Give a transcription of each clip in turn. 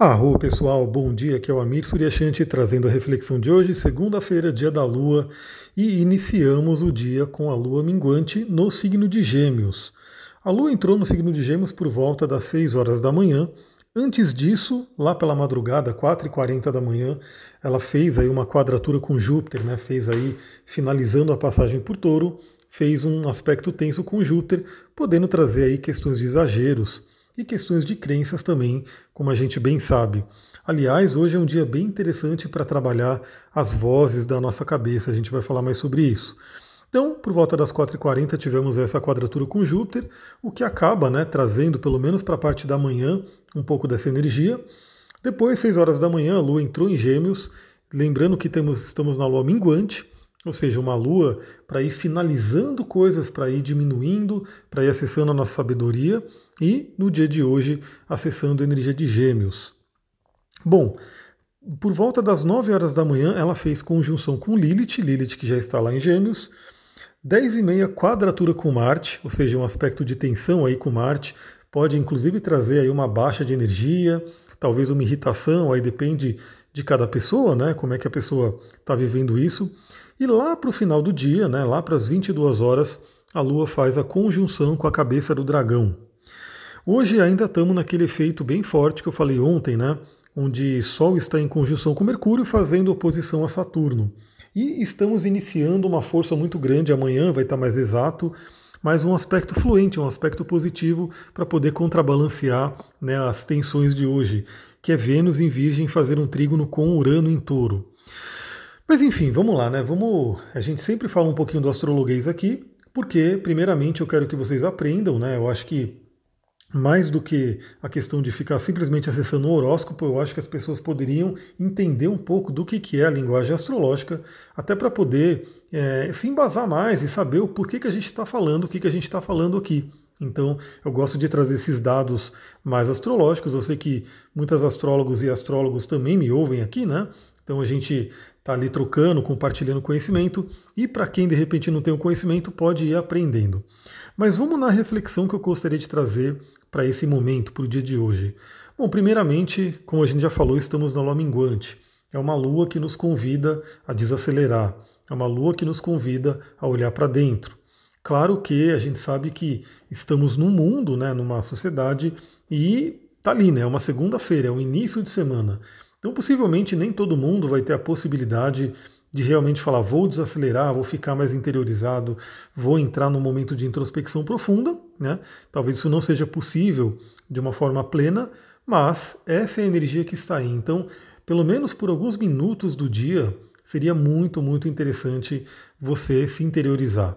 Arro pessoal, bom dia, aqui é o Amir Suryashanti trazendo a reflexão de hoje, segunda-feira, dia da Lua, e iniciamos o dia com a Lua minguante no signo de Gêmeos. A Lua entrou no signo de Gêmeos por volta das 6 horas da manhã. Antes disso, lá pela madrugada, 4h40 da manhã, ela fez aí uma quadratura com Júpiter, né? fez aí, finalizando a passagem por touro, fez um aspecto tenso com Júpiter, podendo trazer aí questões de exageros e questões de crenças também, como a gente bem sabe. Aliás, hoje é um dia bem interessante para trabalhar as vozes da nossa cabeça, a gente vai falar mais sobre isso. Então, por volta das 4h40 tivemos essa quadratura com Júpiter, o que acaba né, trazendo, pelo menos para a parte da manhã, um pouco dessa energia. Depois, 6 horas da manhã, a Lua entrou em Gêmeos, lembrando que temos, estamos na Lua minguante, ou seja, uma lua para ir finalizando coisas, para ir diminuindo, para ir acessando a nossa sabedoria e no dia de hoje acessando a energia de Gêmeos. Bom, por volta das 9 horas da manhã ela fez conjunção com Lilith, Lilith que já está lá em Gêmeos. 10 e meia quadratura com Marte, ou seja, um aspecto de tensão aí com Marte, pode inclusive trazer aí uma baixa de energia, talvez uma irritação, aí depende de cada pessoa, né? Como é que a pessoa está vivendo isso. E lá para o final do dia, né, lá para as 22 horas, a Lua faz a conjunção com a cabeça do dragão. Hoje ainda estamos naquele efeito bem forte que eu falei ontem, né, onde Sol está em conjunção com Mercúrio, fazendo oposição a Saturno. E estamos iniciando uma força muito grande, amanhã vai estar mais exato, mas um aspecto fluente, um aspecto positivo para poder contrabalancear né, as tensões de hoje, que é Vênus em Virgem fazer um trígono com Urano em Touro. Mas enfim, vamos lá, né? Vamos. A gente sempre fala um pouquinho do astrologuês aqui, porque, primeiramente, eu quero que vocês aprendam, né? Eu acho que mais do que a questão de ficar simplesmente acessando o horóscopo, eu acho que as pessoas poderiam entender um pouco do que, que é a linguagem astrológica, até para poder é, se embasar mais e saber o porquê que a gente está falando, o que, que a gente está falando aqui. Então, eu gosto de trazer esses dados mais astrológicos. Eu sei que muitas astrólogos e astrólogos também me ouvem aqui, né? Então a gente está ali trocando, compartilhando conhecimento e para quem de repente não tem o conhecimento pode ir aprendendo. Mas vamos na reflexão que eu gostaria de trazer para esse momento, para o dia de hoje. Bom, primeiramente, como a gente já falou, estamos na lua minguante. É uma lua que nos convida a desacelerar, é uma lua que nos convida a olhar para dentro. Claro que a gente sabe que estamos num mundo, né, numa sociedade, e tá ali, né? É uma segunda-feira, é um início de semana. Então, possivelmente, nem todo mundo vai ter a possibilidade de realmente falar: vou desacelerar, vou ficar mais interiorizado, vou entrar num momento de introspecção profunda. Né? Talvez isso não seja possível de uma forma plena, mas essa é a energia que está aí. Então, pelo menos por alguns minutos do dia, seria muito, muito interessante você se interiorizar.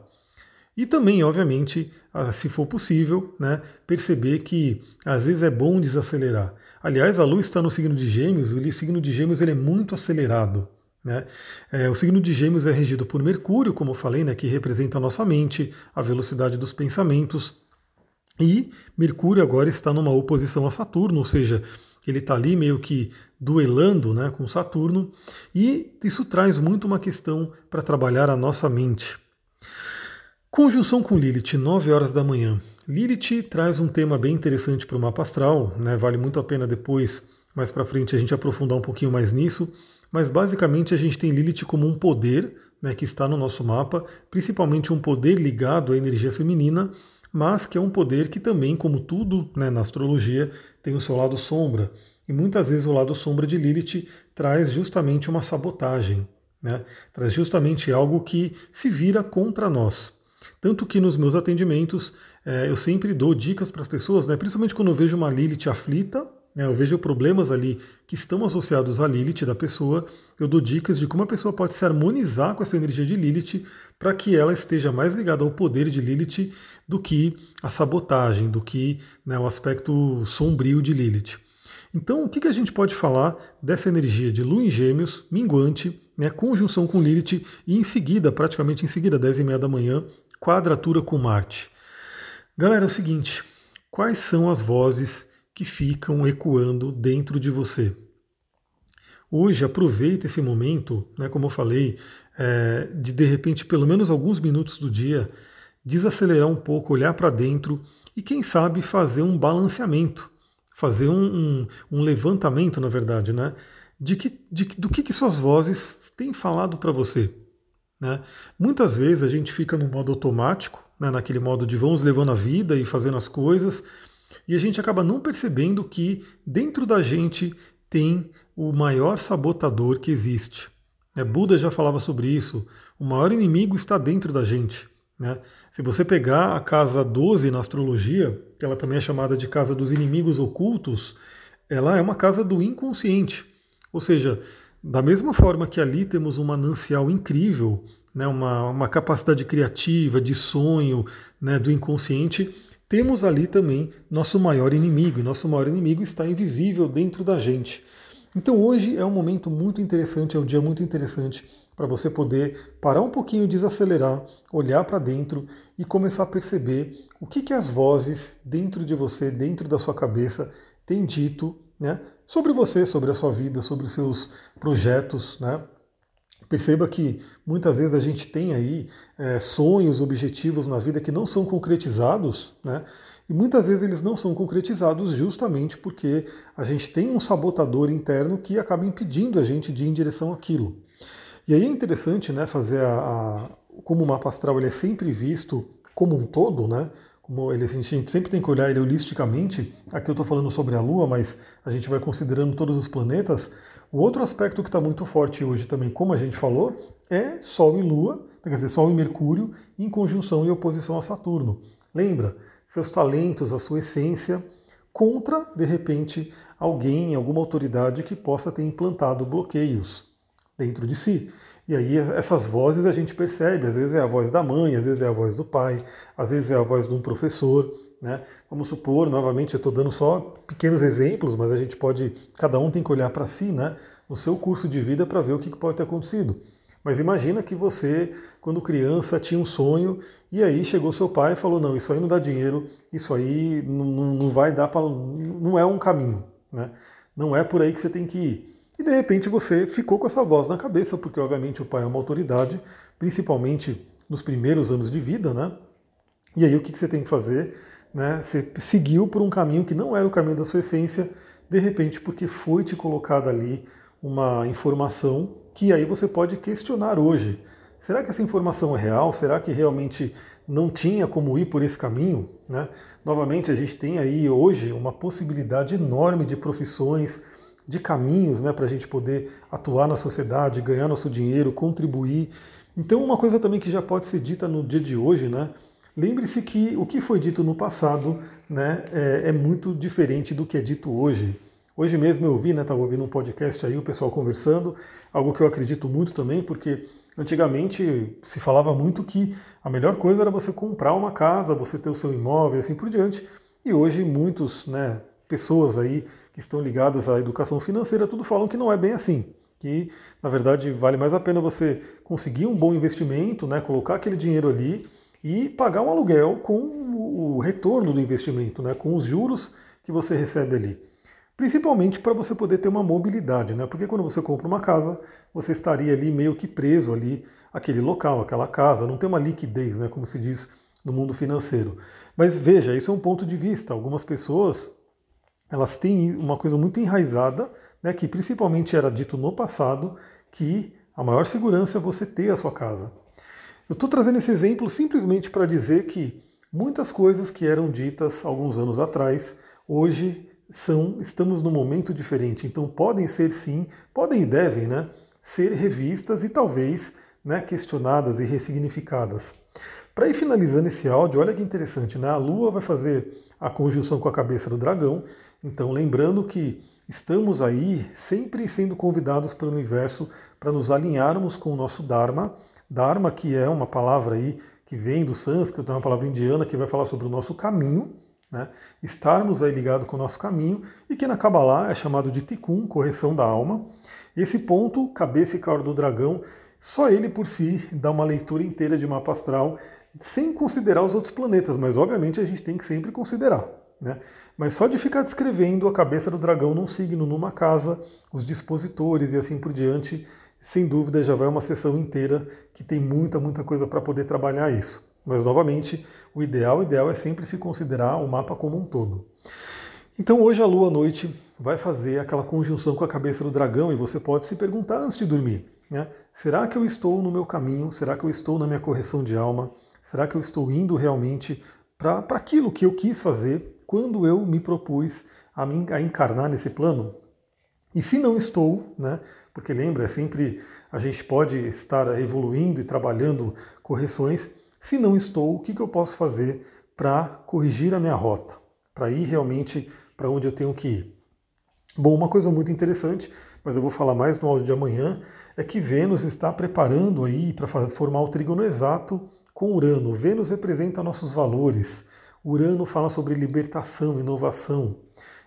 E também, obviamente, se for possível, né, perceber que às vezes é bom desacelerar. Aliás, a Lua está no signo de Gêmeos, o signo de Gêmeos ele é muito acelerado. Né? É, o signo de Gêmeos é regido por Mercúrio, como eu falei, né, que representa a nossa mente, a velocidade dos pensamentos. E Mercúrio agora está numa oposição a Saturno, ou seja, ele está ali meio que duelando né, com Saturno, e isso traz muito uma questão para trabalhar a nossa mente. Conjunção com Lilith, 9 horas da manhã. Lilith traz um tema bem interessante para o mapa astral, né? vale muito a pena depois, mais para frente, a gente aprofundar um pouquinho mais nisso. Mas basicamente a gente tem Lilith como um poder né, que está no nosso mapa, principalmente um poder ligado à energia feminina, mas que é um poder que também, como tudo né, na astrologia, tem o seu lado sombra. E muitas vezes o lado sombra de Lilith traz justamente uma sabotagem, né? traz justamente algo que se vira contra nós. Tanto que nos meus atendimentos é, eu sempre dou dicas para as pessoas, né, principalmente quando eu vejo uma Lilith aflita, né, eu vejo problemas ali que estão associados à Lilith da pessoa, eu dou dicas de como a pessoa pode se harmonizar com essa energia de Lilith para que ela esteja mais ligada ao poder de Lilith do que a sabotagem, do que né, o aspecto sombrio de Lilith. Então, o que, que a gente pode falar dessa energia de Lua em Gêmeos, minguante, né, conjunção com Lilith, e em seguida, praticamente em seguida, 10 e meia da manhã, quadratura com Marte. Galera, é o seguinte: quais são as vozes que ficam ecoando dentro de você? Hoje, aproveite esse momento, né, como eu falei, é, de de repente, pelo menos alguns minutos do dia, desacelerar um pouco, olhar para dentro e, quem sabe, fazer um balanceamento fazer um, um, um levantamento, na verdade, né? De que, de, do que, que suas vozes têm falado para você. Né? Muitas vezes a gente fica no modo automático, né, naquele modo de vamos levando a vida e fazendo as coisas, e a gente acaba não percebendo que dentro da gente tem o maior sabotador que existe. É, Buda já falava sobre isso. O maior inimigo está dentro da gente. Né? Se você pegar a casa 12 na astrologia, que ela também é chamada de casa dos inimigos ocultos, ela é uma casa do inconsciente. Ou seja, da mesma forma que ali temos um manancial incrível, né, uma, uma capacidade criativa, de sonho né, do inconsciente, temos ali também nosso maior inimigo, nosso maior inimigo está invisível dentro da gente. Então hoje é um momento muito interessante, é um dia muito interessante para você poder parar um pouquinho, desacelerar, olhar para dentro e começar a perceber o que, que as vozes dentro de você, dentro da sua cabeça, têm dito né, sobre você, sobre a sua vida, sobre os seus projetos. Né? Perceba que muitas vezes a gente tem aí é, sonhos, objetivos na vida que não são concretizados, né? E muitas vezes eles não são concretizados justamente porque a gente tem um sabotador interno que acaba impedindo a gente de ir em direção àquilo. E aí é interessante né, fazer a, a como o mapa astral ele é sempre visto como um todo, né? Ele, a gente sempre tem que olhar ele holisticamente. Aqui eu estou falando sobre a Lua, mas a gente vai considerando todos os planetas. O outro aspecto que está muito forte hoje também, como a gente falou, é Sol e Lua, quer dizer, Sol e Mercúrio em conjunção e oposição a Saturno. Lembra? seus talentos, a sua essência, contra, de repente, alguém, alguma autoridade que possa ter implantado bloqueios dentro de si. E aí essas vozes a gente percebe, às vezes é a voz da mãe, às vezes é a voz do pai, às vezes é a voz de um professor. Né? Vamos supor, novamente, eu estou dando só pequenos exemplos, mas a gente pode, cada um tem que olhar para si, né, no seu curso de vida, para ver o que pode ter acontecido. Mas imagina que você, quando criança, tinha um sonho e aí chegou seu pai e falou: não, isso aí não dá dinheiro, isso aí não, não vai dar para. não é um caminho, né? Não é por aí que você tem que ir. E de repente você ficou com essa voz na cabeça, porque obviamente o pai é uma autoridade, principalmente nos primeiros anos de vida, né? E aí o que você tem que fazer? Né? Você seguiu por um caminho que não era o caminho da sua essência, de repente porque foi te colocada ali uma informação que aí você pode questionar hoje. Será que essa informação é real? Será que realmente não tinha como ir por esse caminho? Né? Novamente, a gente tem aí hoje uma possibilidade enorme de profissões, de caminhos né, para a gente poder atuar na sociedade, ganhar nosso dinheiro, contribuir. Então, uma coisa também que já pode ser dita no dia de hoje, né? Lembre-se que o que foi dito no passado né, é, é muito diferente do que é dito hoje. Hoje mesmo eu ouvi, né, estava ouvindo um podcast aí, o pessoal conversando, algo que eu acredito muito também, porque antigamente se falava muito que a melhor coisa era você comprar uma casa, você ter o seu imóvel e assim por diante. E hoje muitos, né, pessoas aí que estão ligadas à educação financeira, tudo falam que não é bem assim. Que na verdade vale mais a pena você conseguir um bom investimento, né, colocar aquele dinheiro ali e pagar um aluguel com o retorno do investimento, né, com os juros que você recebe ali. Principalmente para você poder ter uma mobilidade, né? Porque quando você compra uma casa, você estaria ali meio que preso ali aquele local, aquela casa, não tem uma liquidez, né, como se diz no mundo financeiro. Mas veja, isso é um ponto de vista. Algumas pessoas, elas têm uma coisa muito enraizada, né, que principalmente era dito no passado, que a maior segurança é você ter a sua casa. Eu estou trazendo esse exemplo simplesmente para dizer que muitas coisas que eram ditas alguns anos atrás, hoje são, estamos num momento diferente, então podem ser sim, podem e devem, né, ser revistas e talvez né, questionadas e ressignificadas. Para ir finalizando esse áudio, olha que interessante, né? A Lua vai fazer a conjunção com a cabeça do dragão, então lembrando que estamos aí sempre sendo convidados pelo universo para nos alinharmos com o nosso Dharma. Dharma, que é uma palavra aí que vem do sânscrito, é uma palavra indiana que vai falar sobre o nosso caminho, né? estarmos aí ligados com o nosso caminho, e que na Kabbalah é chamado de Tikkun, correção da alma. Esse ponto, cabeça e cauda do dragão, só ele por si dá uma leitura inteira de mapa astral, sem considerar os outros planetas, mas obviamente a gente tem que sempre considerar. Né? Mas só de ficar descrevendo a cabeça do dragão num signo, numa casa, os dispositores e assim por diante, sem dúvida já vai uma sessão inteira que tem muita, muita coisa para poder trabalhar isso. Mas, novamente, o ideal, o ideal é sempre se considerar o mapa como um todo. Então hoje a lua à noite vai fazer aquela conjunção com a cabeça do dragão e você pode se perguntar antes de dormir: né? será que eu estou no meu caminho? Será que eu estou na minha correção de alma? Será que eu estou indo realmente para aquilo que eu quis fazer quando eu me propus a, me, a encarnar nesse plano? E se não estou, né? Porque lembra, é sempre a gente pode estar evoluindo e trabalhando correções. Se não estou, o que, que eu posso fazer para corrigir a minha rota, para ir realmente para onde eu tenho que ir? Bom, uma coisa muito interessante, mas eu vou falar mais no áudio de amanhã, é que Vênus está preparando aí para formar o trígono exato com Urano. Vênus representa nossos valores. Urano fala sobre libertação, inovação.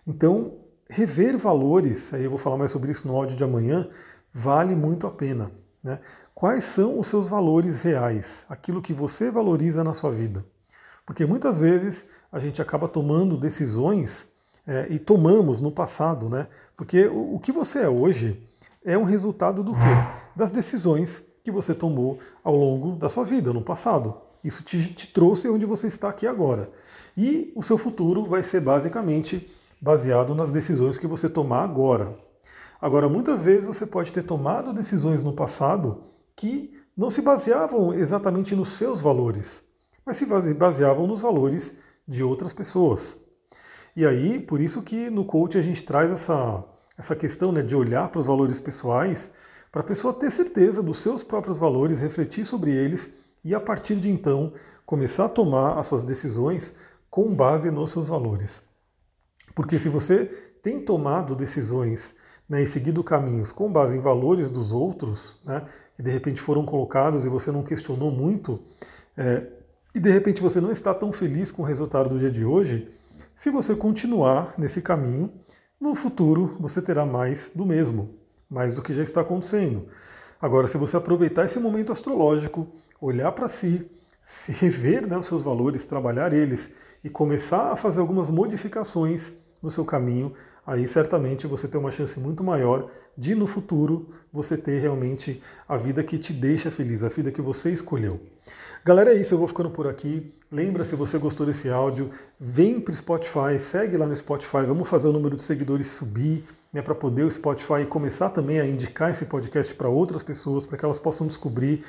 Então, rever valores, aí eu vou falar mais sobre isso no áudio de amanhã, vale muito a pena. Né? Quais são os seus valores reais? Aquilo que você valoriza na sua vida. Porque muitas vezes a gente acaba tomando decisões é, e tomamos no passado, né? Porque o, o que você é hoje é um resultado do quê? Das decisões que você tomou ao longo da sua vida, no passado. Isso te, te trouxe onde você está aqui agora. E o seu futuro vai ser basicamente baseado nas decisões que você tomar agora. Agora, muitas vezes você pode ter tomado decisões no passado que não se baseavam exatamente nos seus valores, mas se baseavam nos valores de outras pessoas. E aí, por isso que no coach a gente traz essa, essa questão né, de olhar para os valores pessoais, para a pessoa ter certeza dos seus próprios valores, refletir sobre eles e a partir de então começar a tomar as suas decisões com base nos seus valores. Porque se você tem tomado decisões né, e seguido caminhos com base em valores dos outros, né, que de repente foram colocados e você não questionou muito, é, e de repente você não está tão feliz com o resultado do dia de hoje, se você continuar nesse caminho, no futuro você terá mais do mesmo, mais do que já está acontecendo. Agora, se você aproveitar esse momento astrológico, olhar para si, se rever né, os seus valores, trabalhar eles e começar a fazer algumas modificações no seu caminho, aí certamente você tem uma chance muito maior de no futuro você ter realmente a vida que te deixa feliz, a vida que você escolheu. Galera, é isso, eu vou ficando por aqui. Lembra, se você gostou desse áudio, vem para o Spotify, segue lá no Spotify, vamos fazer o número de seguidores subir, né, para poder o Spotify começar também a indicar esse podcast para outras pessoas, para que elas possam descobrir.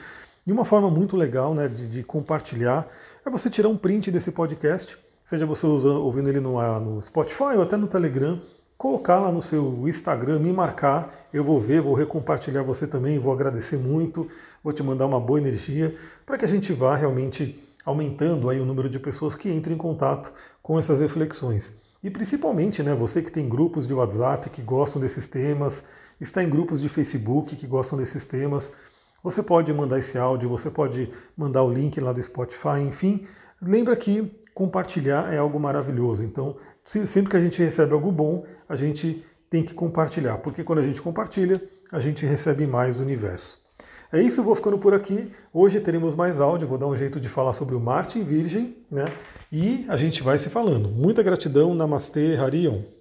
E uma forma muito legal né, de, de compartilhar é você tirar um print desse podcast, seja você usando, ouvindo ele no, ah, no Spotify ou até no Telegram, colocar lá no seu Instagram, me marcar, eu vou ver, vou recompartilhar você também, vou agradecer muito, vou te mandar uma boa energia para que a gente vá realmente aumentando aí o número de pessoas que entram em contato com essas reflexões. E principalmente, né, você que tem grupos de WhatsApp que gostam desses temas, está em grupos de Facebook que gostam desses temas, você pode mandar esse áudio, você pode mandar o link lá do Spotify, enfim. Lembra que compartilhar é algo maravilhoso. Então, sempre que a gente recebe algo bom, a gente tem que compartilhar, porque quando a gente compartilha, a gente recebe mais do universo. É isso, vou ficando por aqui. Hoje teremos mais áudio, vou dar um jeito de falar sobre o Marte em Virgem, né? E a gente vai se falando. Muita gratidão, Namastê, Harion.